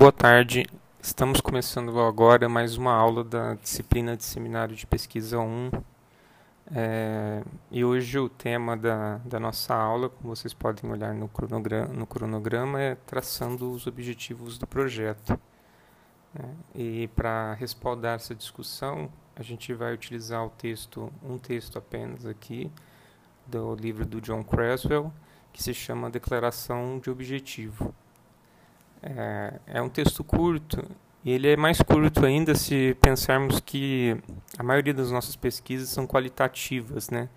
Boa tarde. Estamos começando agora mais uma aula da disciplina de Seminário de Pesquisa 1. É, e hoje o tema da, da nossa aula, como vocês podem olhar no cronograma, no cronograma é traçando os objetivos do projeto. É, e para respaldar essa discussão, a gente vai utilizar o texto, um texto apenas aqui, do livro do John Creswell, que se chama Declaração de Objetivo. É, é um texto curto e ele é mais curto ainda se pensarmos que a maioria das nossas pesquisas são qualitativas, né?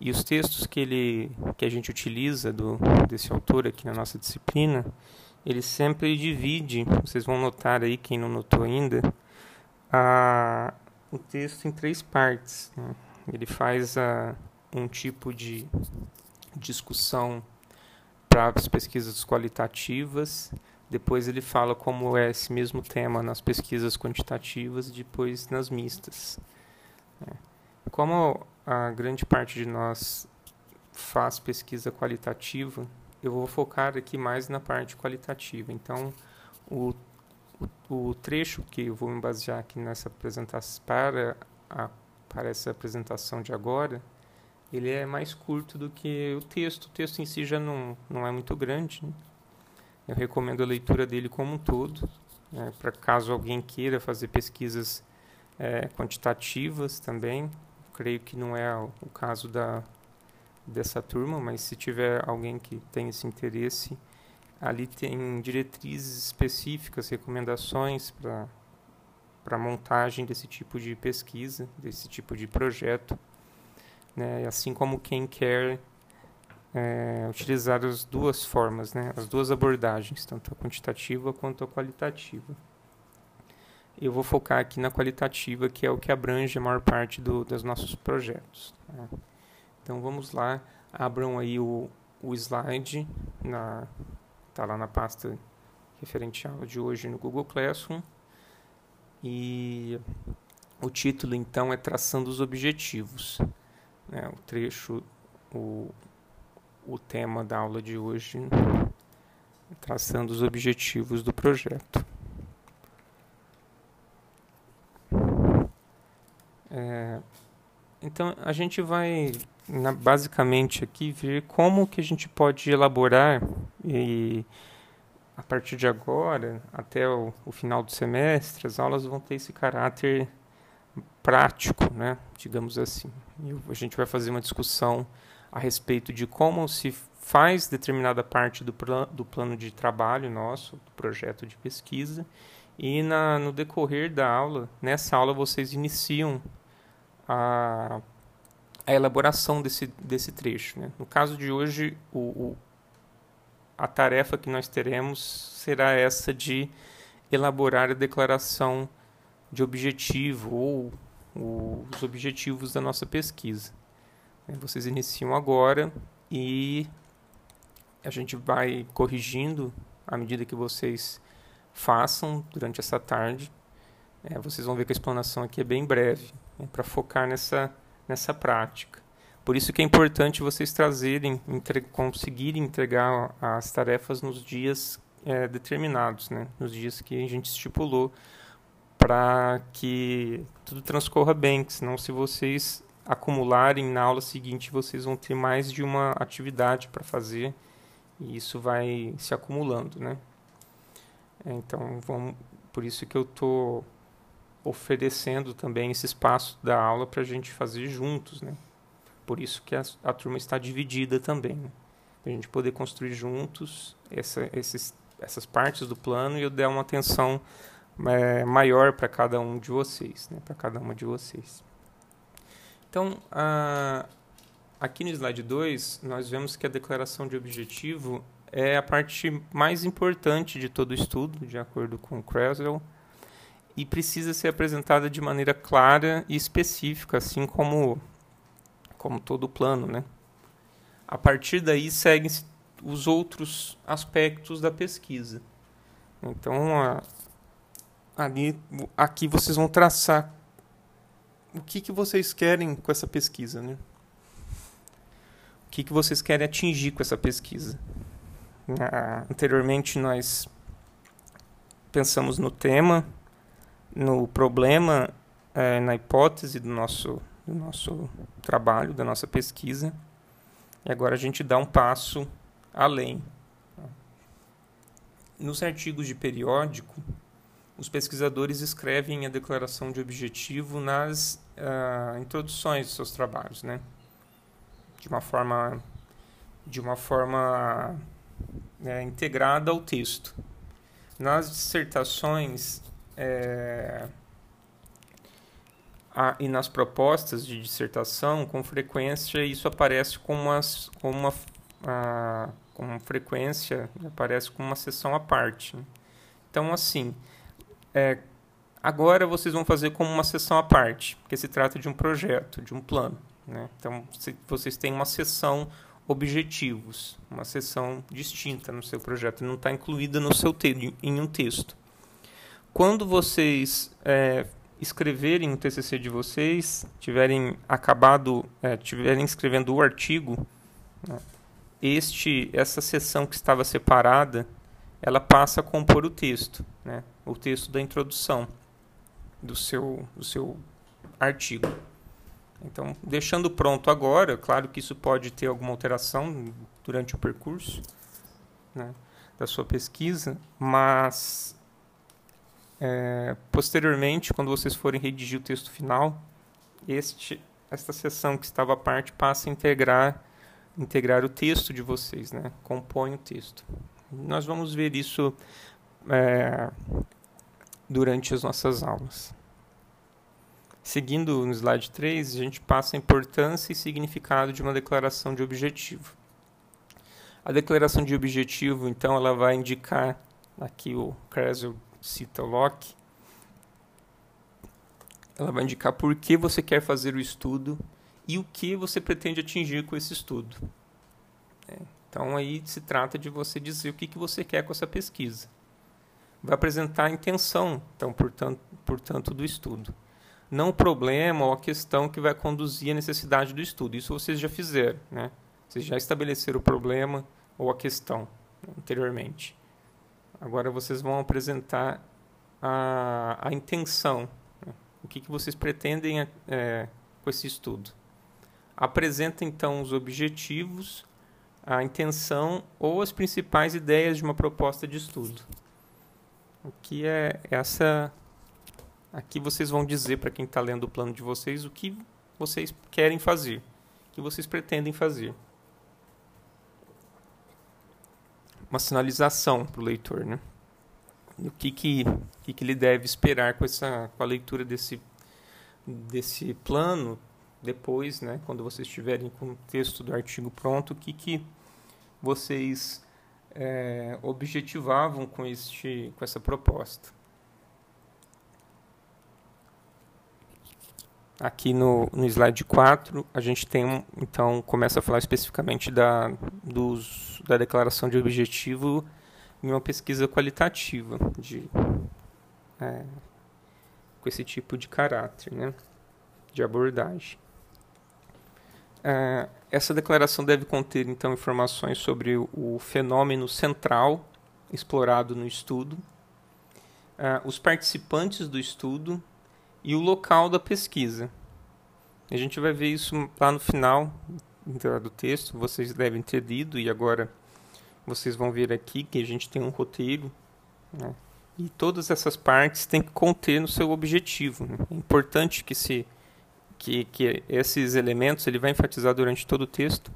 E os textos que ele que a gente utiliza do desse autor aqui na nossa disciplina, ele sempre divide, vocês vão notar aí quem não notou ainda, a, o texto em três partes. Né? Ele faz a, um tipo de discussão para as pesquisas qualitativas, depois ele fala como é esse mesmo tema nas pesquisas quantitativas e depois nas mistas. É. Como a grande parte de nós faz pesquisa qualitativa, eu vou focar aqui mais na parte qualitativa. Então, o, o, o trecho que eu vou me basear aqui nessa apresentação para, a, para essa apresentação de agora, ele é mais curto do que o texto. O texto em si já não, não é muito grande. Né? Eu recomendo a leitura dele como um todo, né, para caso alguém queira fazer pesquisas é, quantitativas também. Creio que não é o caso da, dessa turma, mas se tiver alguém que tem esse interesse, ali tem diretrizes específicas, recomendações para para montagem desse tipo de pesquisa, desse tipo de projeto, né? assim como quem quer é, utilizar as duas formas, né, as duas abordagens, tanto a quantitativa quanto a qualitativa. Eu vou focar aqui na qualitativa, que é o que abrange a maior parte do, dos nossos projetos. Tá? Então vamos lá, abram aí o, o slide, está lá na pasta referente à aula de hoje no Google Classroom. E o título então é Traçando os Objetivos. Né? O trecho, o, o tema da aula de hoje, traçando os objetivos do projeto. É, então, a gente vai na, basicamente aqui ver como que a gente pode elaborar e a partir de agora até o, o final do semestre as aulas vão ter esse caráter prático, né, digamos assim. E a gente vai fazer uma discussão a respeito de como se faz determinada parte do, plan do plano de trabalho nosso, do projeto de pesquisa, e na, no decorrer da aula, nessa aula vocês iniciam a, a elaboração desse, desse trecho. Né? No caso de hoje, o, o, a tarefa que nós teremos será essa de elaborar a declaração de objetivo ou, ou os objetivos da nossa pesquisa. Né, vocês iniciam agora e a gente vai corrigindo à medida que vocês façam durante essa tarde. É, vocês vão ver que a explanação aqui é bem breve, né, para focar nessa, nessa prática. Por isso que é importante vocês trazerem, entre, conseguirem entregar as tarefas nos dias é, determinados, né, nos dias que a gente estipulou, para que tudo transcorra bem. Senão, se vocês acumularem na aula seguinte, vocês vão ter mais de uma atividade para fazer e isso vai se acumulando, né? É, então, vamos, por isso que eu estou oferecendo também esse espaço da aula para a gente fazer juntos, né? Por isso que a, a turma está dividida também, né? para a gente poder construir juntos essa, esses, essas partes do plano e eu der uma atenção é, maior para cada um de vocês, né? Para cada uma de vocês. Então, aqui no slide 2, nós vemos que a declaração de objetivo é a parte mais importante de todo o estudo, de acordo com Creswell, e precisa ser apresentada de maneira clara e específica, assim como, como todo o plano. Né? A partir daí, seguem os outros aspectos da pesquisa. Então, a, ali, aqui vocês vão traçar o que, que vocês querem com essa pesquisa, né? O que, que vocês querem atingir com essa pesquisa? Ah, anteriormente nós pensamos no tema, no problema, é, na hipótese do nosso, do nosso trabalho, da nossa pesquisa. E agora a gente dá um passo além. Nos artigos de periódico, os pesquisadores escrevem a declaração de objetivo nas uh, introduções dos seus trabalhos, né? De uma forma, de uma forma é, integrada ao texto. Nas dissertações é, a, e nas propostas de dissertação, com frequência isso aparece com, umas, com uma a, com frequência aparece com uma sessão à parte. Então, assim, é, agora vocês vão fazer como uma sessão à parte, porque se trata de um projeto, de um plano. Né? Então, vocês têm uma sessão objetivos, uma sessão distinta no seu projeto, não está incluída no seu te em um texto. Quando vocês é, escreverem o TCC de vocês, tiverem acabado, é, tiverem escrevendo o artigo, né, este, essa seção que estava separada, ela passa a compor o texto, né? O texto da introdução do seu, do seu artigo. Então, deixando pronto agora, claro que isso pode ter alguma alteração durante o percurso né, da sua pesquisa, mas é, posteriormente, quando vocês forem redigir o texto final, este, esta seção que estava à parte passa a integrar integrar o texto de vocês, né? Compõe o texto. Nós vamos ver isso é, durante as nossas aulas. Seguindo no slide 3, a gente passa a importância e significado de uma declaração de objetivo. A declaração de objetivo, então, ela vai indicar, aqui o Krasel cita o Locke, ela vai indicar por que você quer fazer o estudo e o que você pretende atingir com esse estudo. É, então aí se trata de você dizer o que você quer com essa pesquisa. Vai apresentar a intenção, então, portanto, portanto, do estudo. Não o problema ou a questão que vai conduzir a necessidade do estudo. Isso vocês já fizeram, né? Vocês já estabeleceram o problema ou a questão anteriormente. Agora vocês vão apresentar a, a intenção. Né? O que, que vocês pretendem é, com esse estudo. Apresenta então os objetivos, a intenção ou as principais ideias de uma proposta de estudo. O que é essa. Aqui vocês vão dizer para quem está lendo o plano de vocês o que vocês querem fazer, o que vocês pretendem fazer. Uma sinalização para o leitor, né? O que, que, que, que ele deve esperar com, essa, com a leitura desse, desse plano depois, né, quando vocês estiverem com o texto do artigo pronto, o que, que vocês é, objetivavam com, este, com essa proposta. Aqui no, no slide 4, a gente tem, então, começa a falar especificamente da, dos, da declaração de objetivo em uma pesquisa qualitativa, de, é, com esse tipo de caráter, né, de abordagem. É, essa declaração deve conter, então, informações sobre o fenômeno central explorado no estudo, uh, os participantes do estudo e o local da pesquisa. A gente vai ver isso lá no final do texto, vocês devem ter lido e agora vocês vão ver aqui que a gente tem um roteiro, né? e todas essas partes têm que conter no seu objetivo. Né? É importante que se que, que esses elementos ele vai enfatizar durante todo o texto,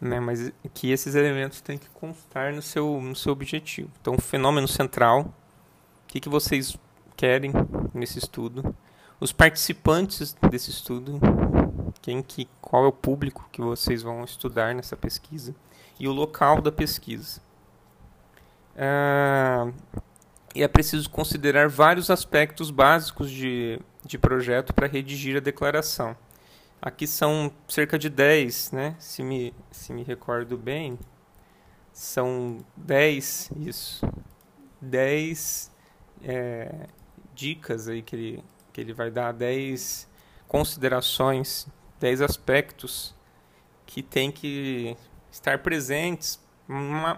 né, mas que esses elementos têm que constar no seu, no seu objetivo. Então, o fenômeno central, o que, que vocês querem nesse estudo, os participantes desse estudo, quem que, qual é o público que vocês vão estudar nessa pesquisa e o local da pesquisa. Ah, e é preciso considerar vários aspectos básicos de de projeto para redigir a declaração. Aqui são cerca de 10, né? se, me, se me recordo bem, são 10, isso, 10 é, dicas aí que ele, que ele vai dar, 10 considerações, 10 aspectos que tem que estar presentes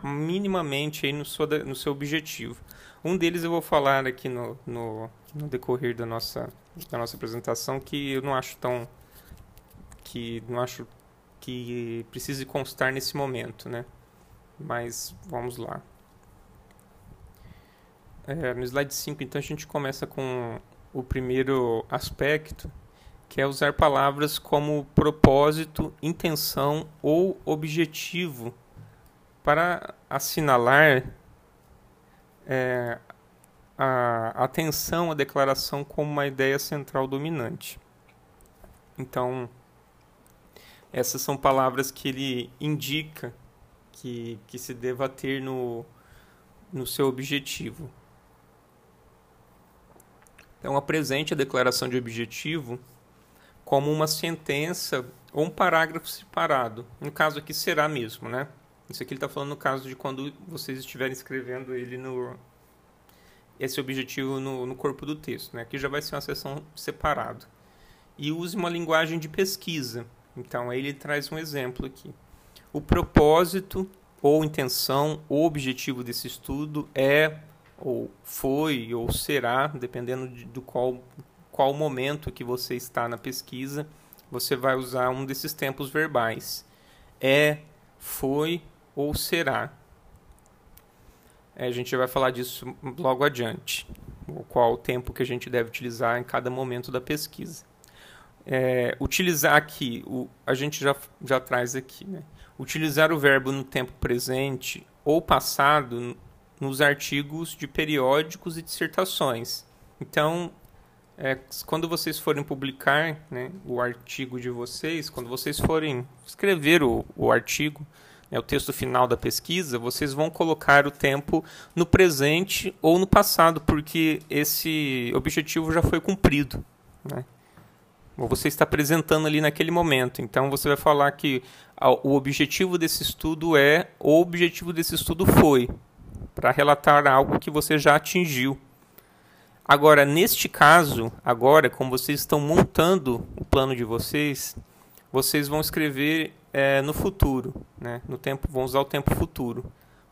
minimamente aí no seu, no seu objetivo. Um deles eu vou falar aqui no, no, no decorrer da nossa, da nossa apresentação que eu não acho tão que não acho que precise constar nesse momento, né? Mas vamos lá. É, no slide 5, então, a gente começa com o primeiro aspecto, que é usar palavras como propósito, intenção ou objetivo para assinalar é, a atenção à declaração como uma ideia central dominante. Então, essas são palavras que ele indica que, que se deva ter no, no seu objetivo. Então, apresente a declaração de objetivo como uma sentença ou um parágrafo separado. No caso aqui será mesmo, né? Isso aqui ele está falando no caso de quando vocês estiverem escrevendo ele no esse objetivo no, no corpo do texto, né? Aqui já vai ser uma seção separada. E use uma linguagem de pesquisa. Então, aí ele traz um exemplo aqui. O propósito ou intenção ou objetivo desse estudo é ou foi ou será, dependendo de, do qual qual momento que você está na pesquisa, você vai usar um desses tempos verbais. É, foi ou será. É, a gente vai falar disso logo adiante, qual o tempo que a gente deve utilizar em cada momento da pesquisa. É, utilizar aqui, o, a gente já, já traz aqui, né? utilizar o verbo no tempo presente ou passado nos artigos de periódicos e dissertações. Então, é, quando vocês forem publicar né, o artigo de vocês, quando vocês forem escrever o, o artigo, né, o texto final da pesquisa, vocês vão colocar o tempo no presente ou no passado, porque esse objetivo já foi cumprido. Né? Ou você está apresentando ali naquele momento. Então você vai falar que o objetivo desse estudo é, o objetivo desse estudo foi, para relatar algo que você já atingiu. Agora, neste caso, agora, como vocês estão montando o plano de vocês, vocês vão escrever é, no futuro, né? No tempo, vão usar o tempo futuro,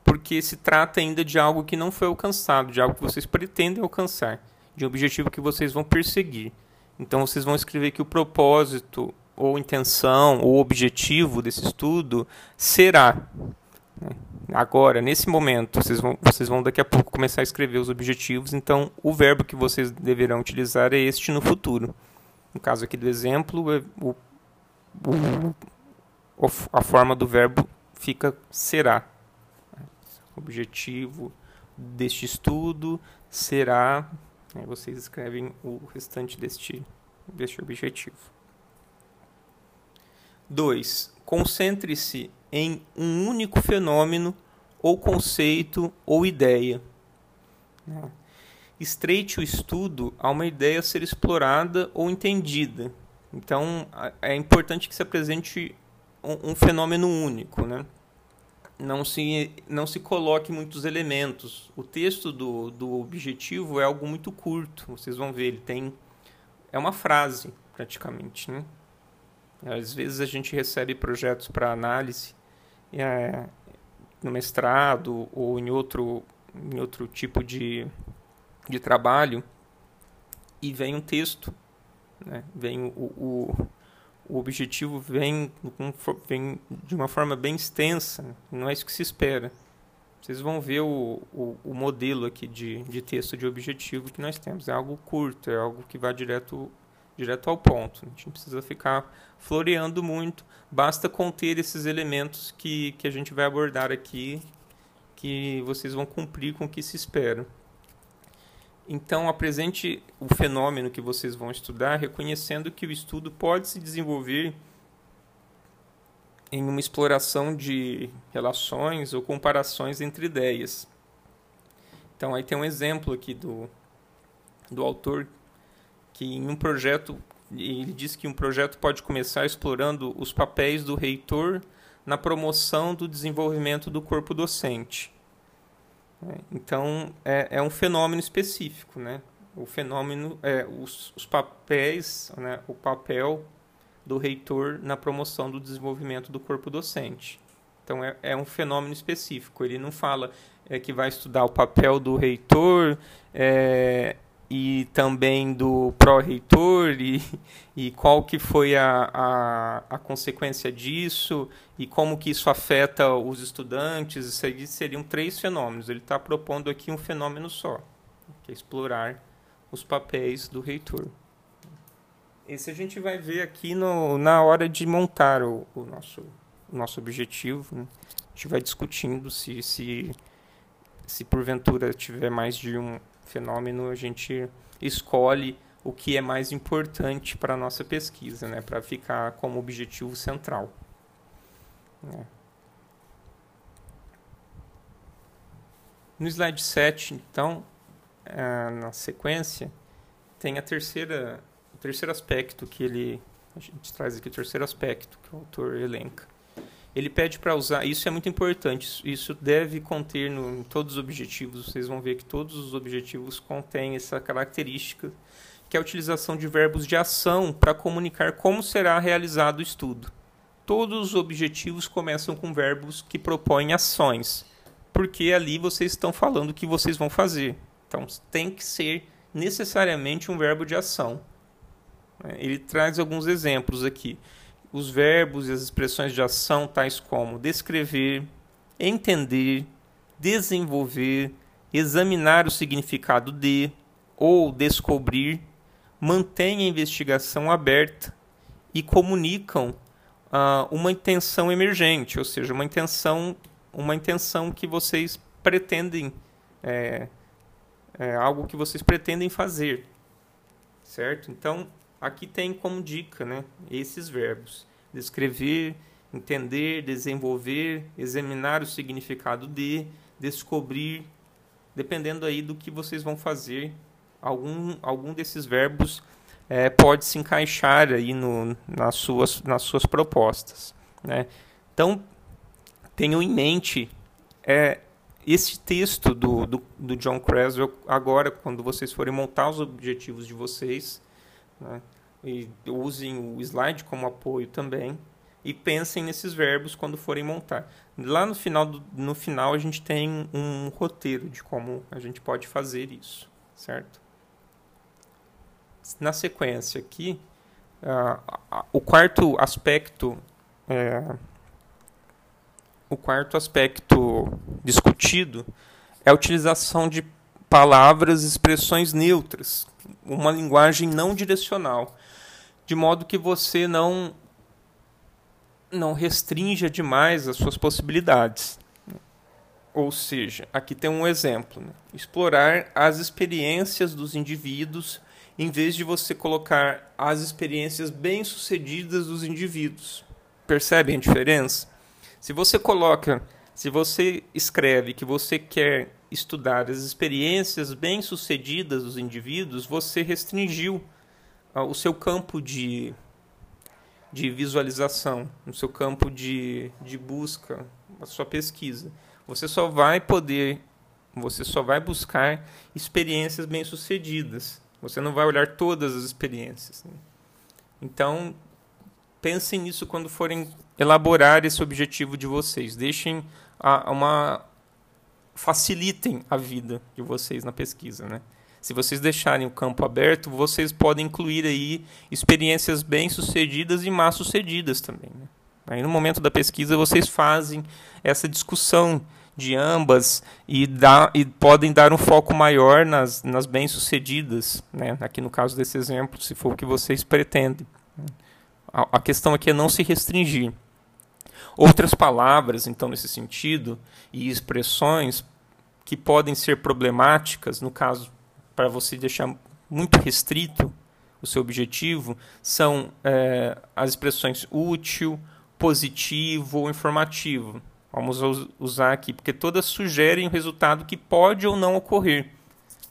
porque se trata ainda de algo que não foi alcançado, de algo que vocês pretendem alcançar, de um objetivo que vocês vão perseguir. Então vocês vão escrever que o propósito ou intenção ou objetivo desse estudo será né? agora, nesse momento, vocês vão, vocês vão daqui a pouco começar a escrever os objetivos, então o verbo que vocês deverão utilizar é este no futuro. No caso aqui do exemplo, é o, o a forma do verbo fica será. O objetivo deste estudo será. Aí vocês escrevem o restante deste, deste objetivo. 2. Concentre-se em um único fenômeno ou conceito ou ideia. Estreite o estudo a uma ideia a ser explorada ou entendida. Então, é importante que se apresente um, um fenômeno único, né? Não se, não se coloque muitos elementos. O texto do, do objetivo é algo muito curto. Vocês vão ver, ele tem. É uma frase, praticamente. Né? Às vezes a gente recebe projetos para análise é, no mestrado ou em outro, em outro tipo de, de trabalho e vem um texto. Né? Vem o, o o objetivo vem, vem de uma forma bem extensa, não é isso que se espera. Vocês vão ver o, o, o, modelo aqui de, de texto de objetivo que nós temos. É algo curto, é algo que vai direto, direto ao ponto. A gente não precisa ficar floreando muito, basta conter esses elementos que, que a gente vai abordar aqui, que vocês vão cumprir com o que se espera. Então, apresente o fenômeno que vocês vão estudar, reconhecendo que o estudo pode se desenvolver em uma exploração de relações ou comparações entre ideias. Então, aí tem um exemplo aqui do, do autor que em um projeto ele diz que um projeto pode começar explorando os papéis do reitor na promoção do desenvolvimento do corpo docente. Né? Então, é, é um fenômeno específico, né? O fenômeno, é, os, os papéis, né? o papel do reitor na promoção do desenvolvimento do corpo docente. Então é, é um fenômeno específico. Ele não fala é, que vai estudar o papel do reitor é, e também do pró-reitor e, e qual que foi a, a, a, consequência disso e como que isso afeta os estudantes. Isso aí seriam três fenômenos. Ele está propondo aqui um fenômeno só, que é explorar os papéis do reitor. Esse a gente vai ver aqui no, na hora de montar o, o nosso o nosso objetivo. Né? A gente vai discutindo se, se, se porventura tiver mais de um fenômeno, a gente escolhe o que é mais importante para a nossa pesquisa, né? para ficar como objetivo central. Né? No slide 7, então, é, na sequência, tem a terceira, o terceiro aspecto que ele. A gente traz aqui o terceiro aspecto que o autor elenca ele pede para usar, isso é muito importante, isso deve conter no, em todos os objetivos, vocês vão ver que todos os objetivos contêm essa característica, que é a utilização de verbos de ação para comunicar como será realizado o estudo. Todos os objetivos começam com verbos que propõem ações, porque ali vocês estão falando o que vocês vão fazer. Então tem que ser necessariamente um verbo de ação. Ele traz alguns exemplos aqui os verbos e as expressões de ação, tais como descrever, entender, desenvolver, examinar o significado de ou descobrir, mantêm a investigação aberta e comunicam uh, uma intenção emergente, ou seja, uma intenção, uma intenção que vocês pretendem, é, é algo que vocês pretendem fazer, certo? Então aqui tem como dica né, esses verbos: descrever, entender, desenvolver, examinar o significado de, descobrir, dependendo aí do que vocês vão fazer, algum, algum desses verbos é, pode se encaixar aí no, nas, suas, nas suas propostas. Né? Então, tenham em mente é, esse texto do, do, do John Creswell, agora, quando vocês forem montar os objetivos de vocês, né? E usem o slide como apoio também. E pensem nesses verbos quando forem montar. Lá no final, do, no final a gente tem um roteiro de como a gente pode fazer isso, certo? Na sequência aqui, uh, o quarto aspecto é, o quarto aspecto discutido é a utilização de palavras expressões neutras, uma linguagem não direcional, de modo que você não não restrinja demais as suas possibilidades. Ou seja, aqui tem um exemplo: né? explorar as experiências dos indivíduos em vez de você colocar as experiências bem-sucedidas dos indivíduos. Percebem a diferença? Se você coloca, se você escreve que você quer estudar as experiências bem-sucedidas dos indivíduos, você restringiu uh, o seu campo de, de visualização, o seu campo de, de busca, a sua pesquisa. Você só vai poder, você só vai buscar experiências bem-sucedidas. Você não vai olhar todas as experiências. Né? Então, pensem nisso quando forem elaborar esse objetivo de vocês. Deixem a, uma facilitem a vida de vocês na pesquisa, né? Se vocês deixarem o campo aberto, vocês podem incluir aí experiências bem-sucedidas e mal-sucedidas também. Né? Aí no momento da pesquisa vocês fazem essa discussão de ambas e, dá, e podem dar um foco maior nas, nas bem-sucedidas, né? aqui no caso desse exemplo, se for o que vocês pretendem. A, a questão aqui é não se restringir. Outras palavras, então, nesse sentido, e expressões que podem ser problemáticas, no caso, para você deixar muito restrito o seu objetivo, são é, as expressões útil, positivo ou informativo. Vamos usar aqui, porque todas sugerem o resultado que pode ou não ocorrer.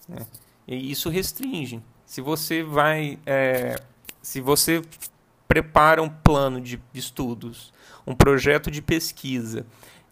Né? E isso restringe. Se você vai. É, se você prepara um plano de estudos um projeto de pesquisa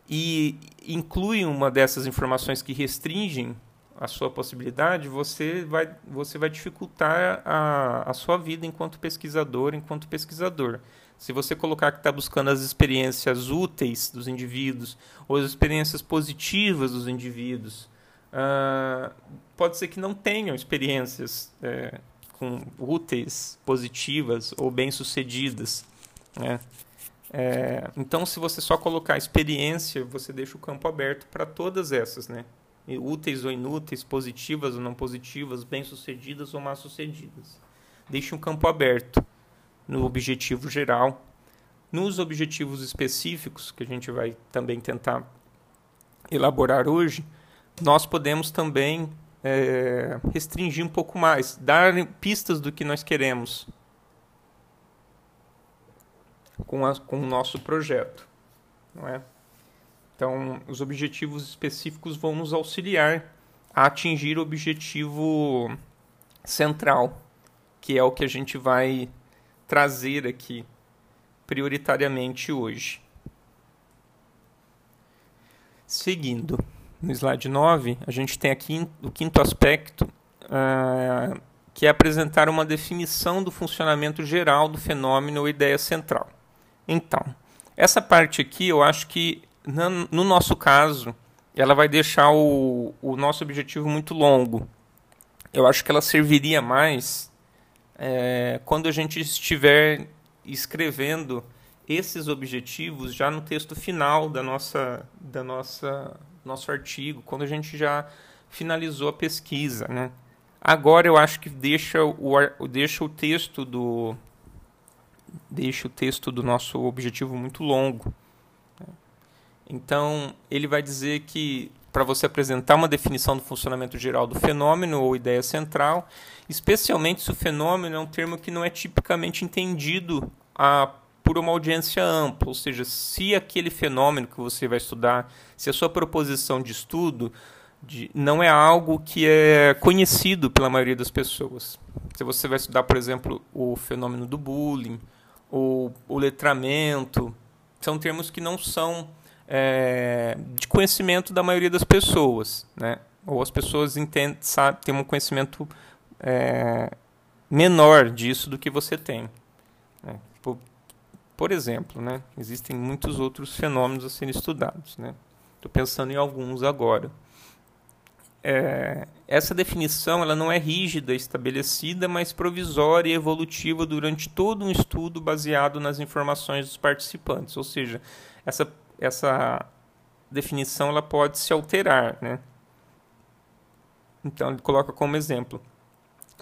e inclui uma dessas informações que restringem a sua possibilidade, você vai, você vai dificultar a, a sua vida enquanto pesquisador, enquanto pesquisador. Se você colocar que está buscando as experiências úteis dos indivíduos ou as experiências positivas dos indivíduos, uh, pode ser que não tenham experiências é, com úteis, positivas ou bem-sucedidas. Né? É, então, se você só colocar experiência, você deixa o campo aberto para todas essas, né? úteis ou inúteis, positivas ou não positivas, bem-sucedidas ou mal-sucedidas. Deixe um campo aberto no objetivo geral. Nos objetivos específicos, que a gente vai também tentar elaborar hoje, nós podemos também é, restringir um pouco mais, dar pistas do que nós queremos com, a, com o nosso projeto. Não é? Então, os objetivos específicos vão nos auxiliar a atingir o objetivo central, que é o que a gente vai trazer aqui prioritariamente hoje. Seguindo, no slide 9, a gente tem aqui o quinto aspecto, uh, que é apresentar uma definição do funcionamento geral do fenômeno ou ideia central. Então, essa parte aqui eu acho que no nosso caso, ela vai deixar o, o nosso objetivo muito longo. Eu acho que ela serviria mais é, quando a gente estiver escrevendo esses objetivos já no texto final da nossa, da nossa nosso artigo, quando a gente já finalizou a pesquisa, né? Agora eu acho que deixa o, deixa o texto do deixa o texto do nosso objetivo muito longo. Então, ele vai dizer que para você apresentar uma definição do funcionamento geral do fenômeno ou ideia central, especialmente se o fenômeno é um termo que não é tipicamente entendido a, por uma audiência ampla, ou seja, se aquele fenômeno que você vai estudar, se a sua proposição de estudo de, não é algo que é conhecido pela maioria das pessoas. Se você vai estudar, por exemplo, o fenômeno do bullying, ou o letramento, são termos que não são é, de conhecimento da maioria das pessoas, né? Ou as pessoas entendem, sabe, têm um conhecimento é, menor disso do que você tem. Né? Por, por, exemplo, né? Existem muitos outros fenômenos a serem estudados, né? Estou pensando em alguns agora. É, essa definição ela não é rígida, estabelecida, mas provisória e evolutiva durante todo um estudo baseado nas informações dos participantes. Ou seja, essa essa definição ela pode se alterar, né? Então ele coloca como exemplo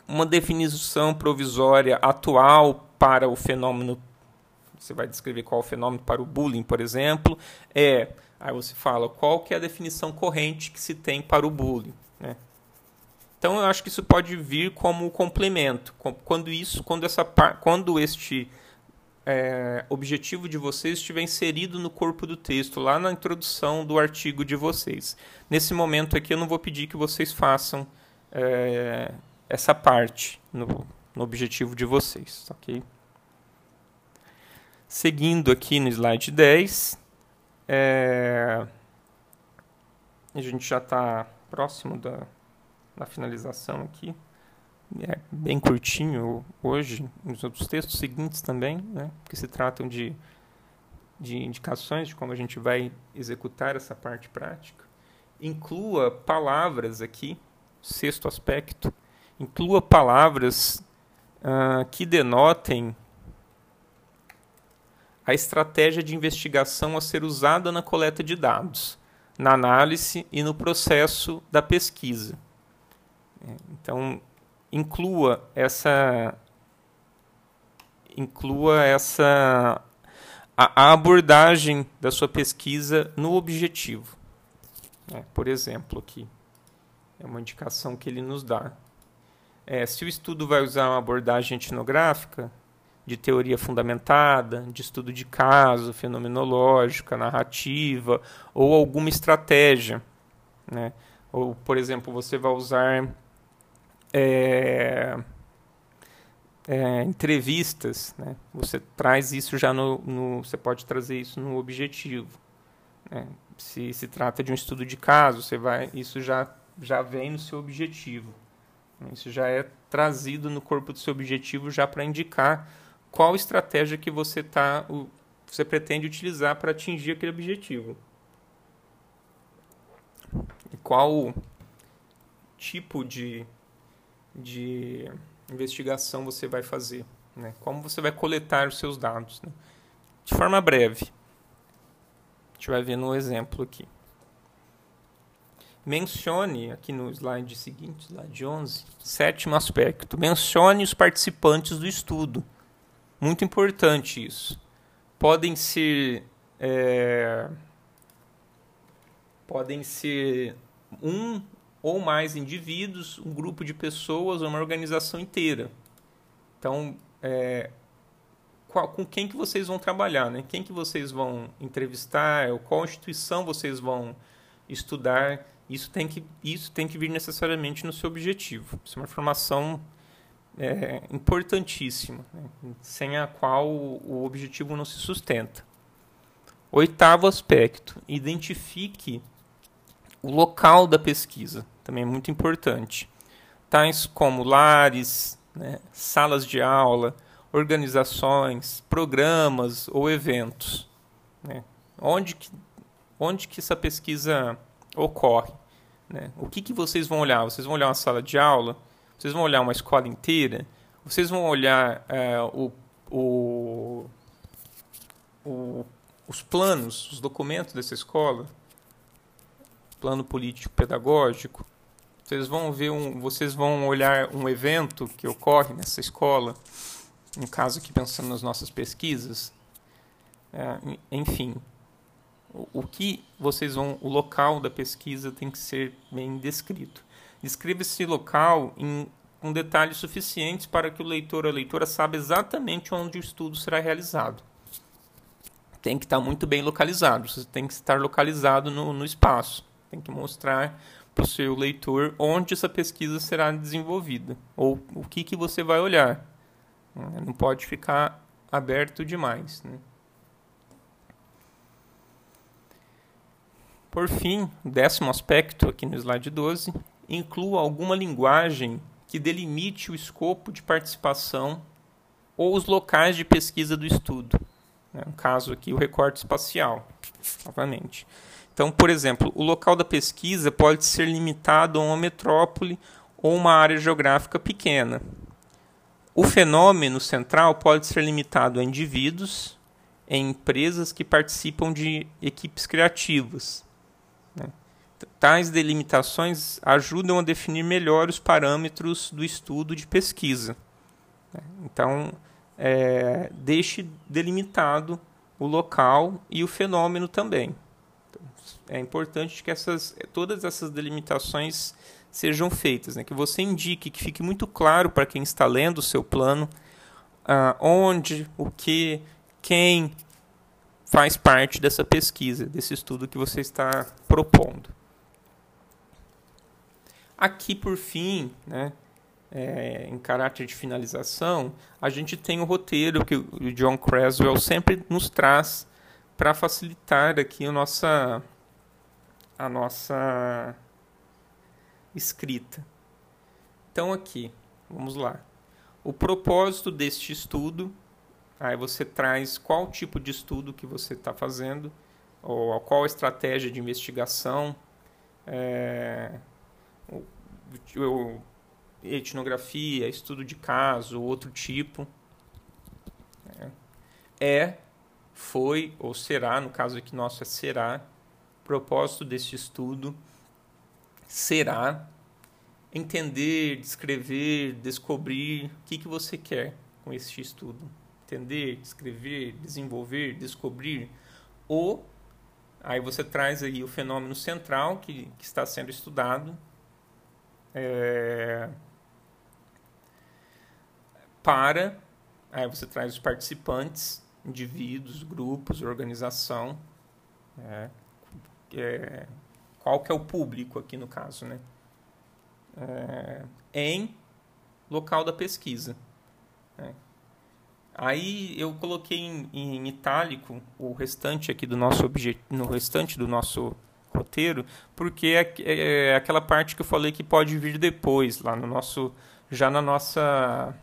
uma definição provisória atual para o fenômeno. Você vai descrever qual o fenômeno para o bullying, por exemplo, é aí você fala qual que é a definição corrente que se tem para o bullying, né? Então eu acho que isso pode vir como complemento, quando isso, quando essa quando este é, objetivo de vocês estiver inserido no corpo do texto, lá na introdução do artigo de vocês. Nesse momento aqui, eu não vou pedir que vocês façam é, essa parte no, no objetivo de vocês, ok? Seguindo aqui no slide 10, é, a gente já está próximo da, da finalização aqui é bem curtinho hoje, nos outros textos seguintes também, né, que se tratam de, de indicações de como a gente vai executar essa parte prática. Inclua palavras aqui, sexto aspecto, inclua palavras uh, que denotem a estratégia de investigação a ser usada na coleta de dados, na análise e no processo da pesquisa. Então, inclua essa inclua essa a, abordagem da sua pesquisa no objetivo. É, por exemplo, aqui é uma indicação que ele nos dá. É, se o estudo vai usar uma abordagem etnográfica, de teoria fundamentada, de estudo de caso, fenomenológica, narrativa, ou alguma estratégia. Né? Ou, por exemplo, você vai usar é, é, entrevistas, né? você traz isso já no, no, você pode trazer isso no objetivo. Né? Se se trata de um estudo de caso, você vai, isso já já vem no seu objetivo. Isso já é trazido no corpo do seu objetivo já para indicar qual estratégia que você tá, você pretende utilizar para atingir aquele objetivo. E qual tipo de, de investigação você vai fazer, né? Como você vai coletar os seus dados, né? De forma breve. A gente vai ver no exemplo aqui. Mencione, aqui no slide seguinte, slide 11, sétimo aspecto. Mencione os participantes do estudo. Muito importante isso. Podem ser. É, podem ser um ou mais indivíduos, um grupo de pessoas ou uma organização inteira. Então, é, qual, com quem que vocês vão trabalhar, né? Quem que vocês vão entrevistar, qual instituição vocês vão estudar isso tem que, isso tem que vir necessariamente no seu objetivo. Isso é uma informação é, importantíssima, né? sem a qual o objetivo não se sustenta. Oitavo aspecto: identifique o local da pesquisa. Também é muito importante. Tais como lares, né, salas de aula, organizações, programas ou eventos. Né? Onde, que, onde que essa pesquisa ocorre. Né? O que, que vocês vão olhar? Vocês vão olhar uma sala de aula? Vocês vão olhar uma escola inteira? Vocês vão olhar é, o, o, o, os planos, os documentos dessa escola? Plano político pedagógico? Vocês vão ver um, vocês vão olhar um evento que ocorre nessa escola, no caso aqui pensando nas nossas pesquisas, é, enfim, o que vocês vão, o local da pesquisa tem que ser bem descrito. Descreva esse local em, com detalhes suficientes para que o leitor ou a leitora saiba exatamente onde o estudo será realizado. Tem que estar muito bem localizado, você tem que estar localizado no, no espaço. Tem que mostrar para o seu leitor onde essa pesquisa será desenvolvida ou o que, que você vai olhar. Não pode ficar aberto demais. Né? Por fim, décimo aspecto, aqui no slide 12, inclua alguma linguagem que delimite o escopo de participação ou os locais de pesquisa do estudo. Né? No caso aqui, o recorte espacial, novamente. Então, por exemplo, o local da pesquisa pode ser limitado a uma metrópole ou uma área geográfica pequena. O fenômeno central pode ser limitado a indivíduos, em empresas que participam de equipes criativas, né? Tais delimitações ajudam a definir melhor os parâmetros do estudo de pesquisa. Né? Então, é, deixe delimitado o local e o fenômeno também. Então, é importante que essas, todas essas delimitações sejam feitas, né? que você indique, que fique muito claro para quem está lendo o seu plano, ah, onde, o que, quem, faz parte dessa pesquisa, desse estudo que você está propondo. Aqui, por fim, né, é, em caráter de finalização, a gente tem o roteiro que o John Creswell sempre nos traz para facilitar aqui a nossa, a nossa escrita. Então, aqui, vamos lá. O propósito deste estudo Aí você traz qual tipo de estudo que você está fazendo, ou qual estratégia de investigação, é, etnografia, estudo de caso, outro tipo. É, é, foi ou será, no caso aqui nosso é será, propósito desse estudo será entender, descrever, descobrir o que, que você quer com este estudo entender, escrever, desenvolver, descobrir, ou aí você traz aí o fenômeno central que, que está sendo estudado é, para aí você traz os participantes, indivíduos, grupos, organização, é, é, qual que é o público aqui no caso, né? É, em local da pesquisa. Né? Aí eu coloquei em, em itálico o restante aqui do nosso objeto, no restante do nosso roteiro, porque é, é, é aquela parte que eu falei que pode vir depois, lá no nosso, já na nossa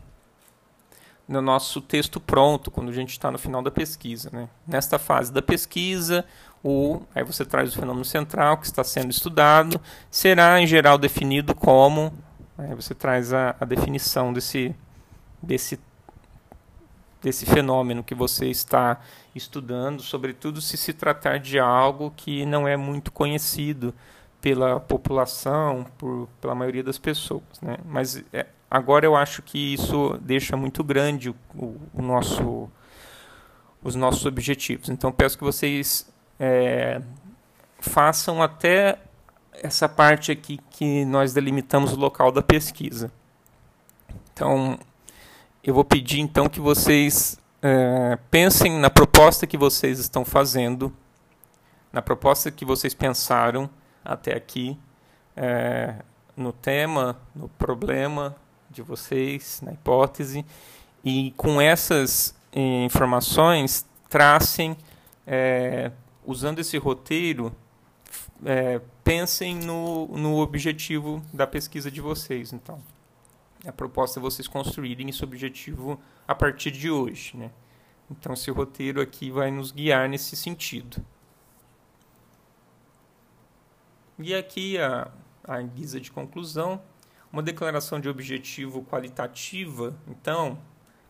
no nosso texto pronto, quando a gente está no final da pesquisa. Né? Nesta fase da pesquisa, o, aí você traz o fenômeno central que está sendo estudado, será em geral definido como, aí você traz a, a definição desse, desse, desse fenômeno que você está estudando, sobretudo se se tratar de algo que não é muito conhecido pela população, por, pela maioria das pessoas. Né? Mas é, Agora eu acho que isso deixa muito grande o, o nosso, os nossos objetivos. Então peço que vocês é, façam até essa parte aqui que nós delimitamos o local da pesquisa. Então eu vou pedir então que vocês é, pensem na proposta que vocês estão fazendo, na proposta que vocês pensaram até aqui, é, no tema, no problema, de vocês, na hipótese, e com essas eh, informações tracem, é, usando esse roteiro, é, pensem no, no objetivo da pesquisa de vocês. Então, a proposta é vocês construírem esse objetivo a partir de hoje. Né? Então, esse roteiro aqui vai nos guiar nesse sentido. E aqui, a, a guisa de conclusão, uma declaração de objetivo qualitativa, então,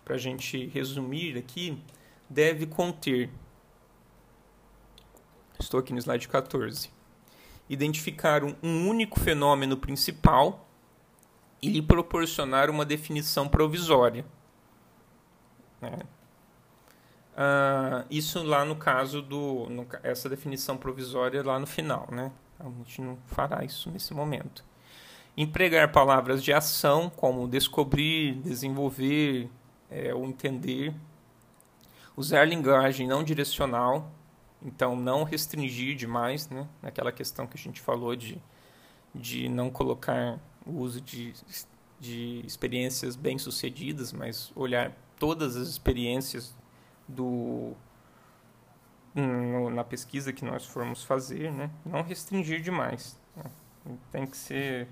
para a gente resumir aqui, deve conter. Estou aqui no slide 14. Identificar um, um único fenômeno principal e lhe proporcionar uma definição provisória. Né? Ah, isso lá no caso do. No, essa definição provisória lá no final, né? A gente não fará isso nesse momento empregar palavras de ação, como descobrir, desenvolver é, ou entender, usar linguagem não direcional, então não restringir demais, né? Naquela questão que a gente falou de, de não colocar o uso de, de experiências bem-sucedidas, mas olhar todas as experiências do no, na pesquisa que nós formos fazer, né? Não restringir demais. Né? Tem que ser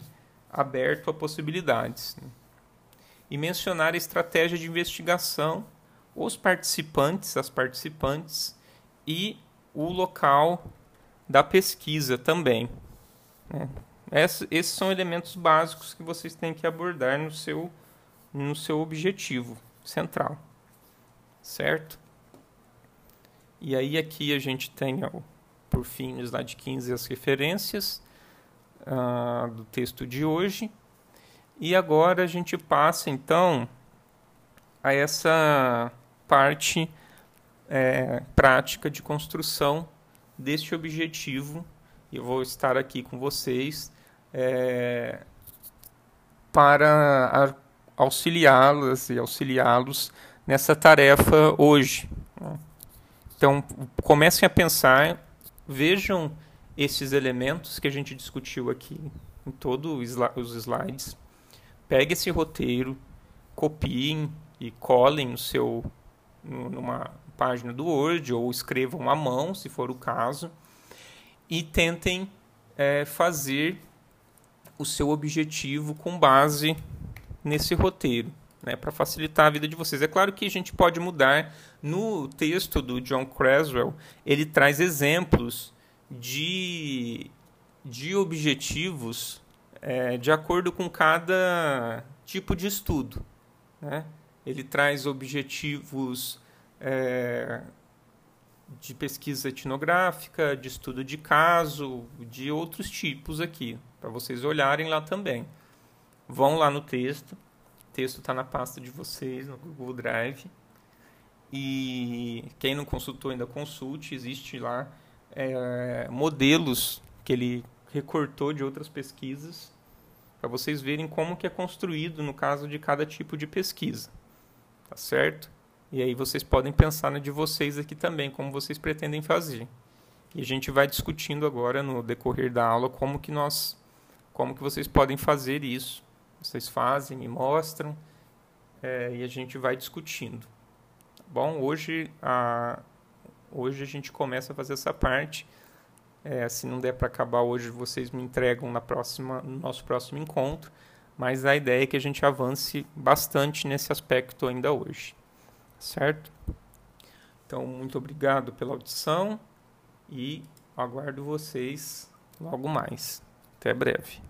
aberto a possibilidades. Né? E mencionar a estratégia de investigação, os participantes, as participantes e o local da pesquisa também. Né? Esses são elementos básicos que vocês têm que abordar no seu, no seu objetivo central. Certo? E aí aqui a gente tem, ó, por fim, no slide 15, as referências uh, do texto de hoje. E agora a gente passa então a essa parte é, prática de construção deste objetivo. Eu vou estar aqui com vocês é, para auxiliá-las e auxiliá-los nessa tarefa hoje. Né? Então, comecem a pensar, vejam esses elementos que a gente discutiu aqui em todos os slides. Pegue esse roteiro, copiem e colhem no seu numa página do Word ou escrevam à mão, se for o caso, e tentem é, fazer o seu objetivo com base nesse roteiro, né, para facilitar a vida de vocês. É claro que a gente pode mudar. No texto do John Creswell, ele traz exemplos de, de objetivos é, de acordo com cada tipo de estudo. Né? Ele traz objetivos é, de pesquisa etnográfica, de estudo de caso, de outros tipos aqui, para vocês olharem lá também. Vão lá no texto, o texto está na pasta de vocês, no Google Drive. E quem não consultou ainda consulte, existe lá é, modelos que ele recortou de outras pesquisas para vocês verem como que é construído no caso de cada tipo de pesquisa, tá certo? E aí vocês podem pensar na de vocês aqui também, como vocês pretendem fazer. E a gente vai discutindo agora no decorrer da aula como que nós como que vocês podem fazer isso. Vocês fazem, me mostram é, e a gente vai discutindo. Tá bom, hoje a, hoje a gente começa a fazer essa parte. É, se não der para acabar hoje, vocês me entregam na próxima, no nosso próximo encontro. Mas a ideia é que a gente avance bastante nesse aspecto ainda hoje certo? Então, muito obrigado pela audição e aguardo vocês logo mais. Até breve.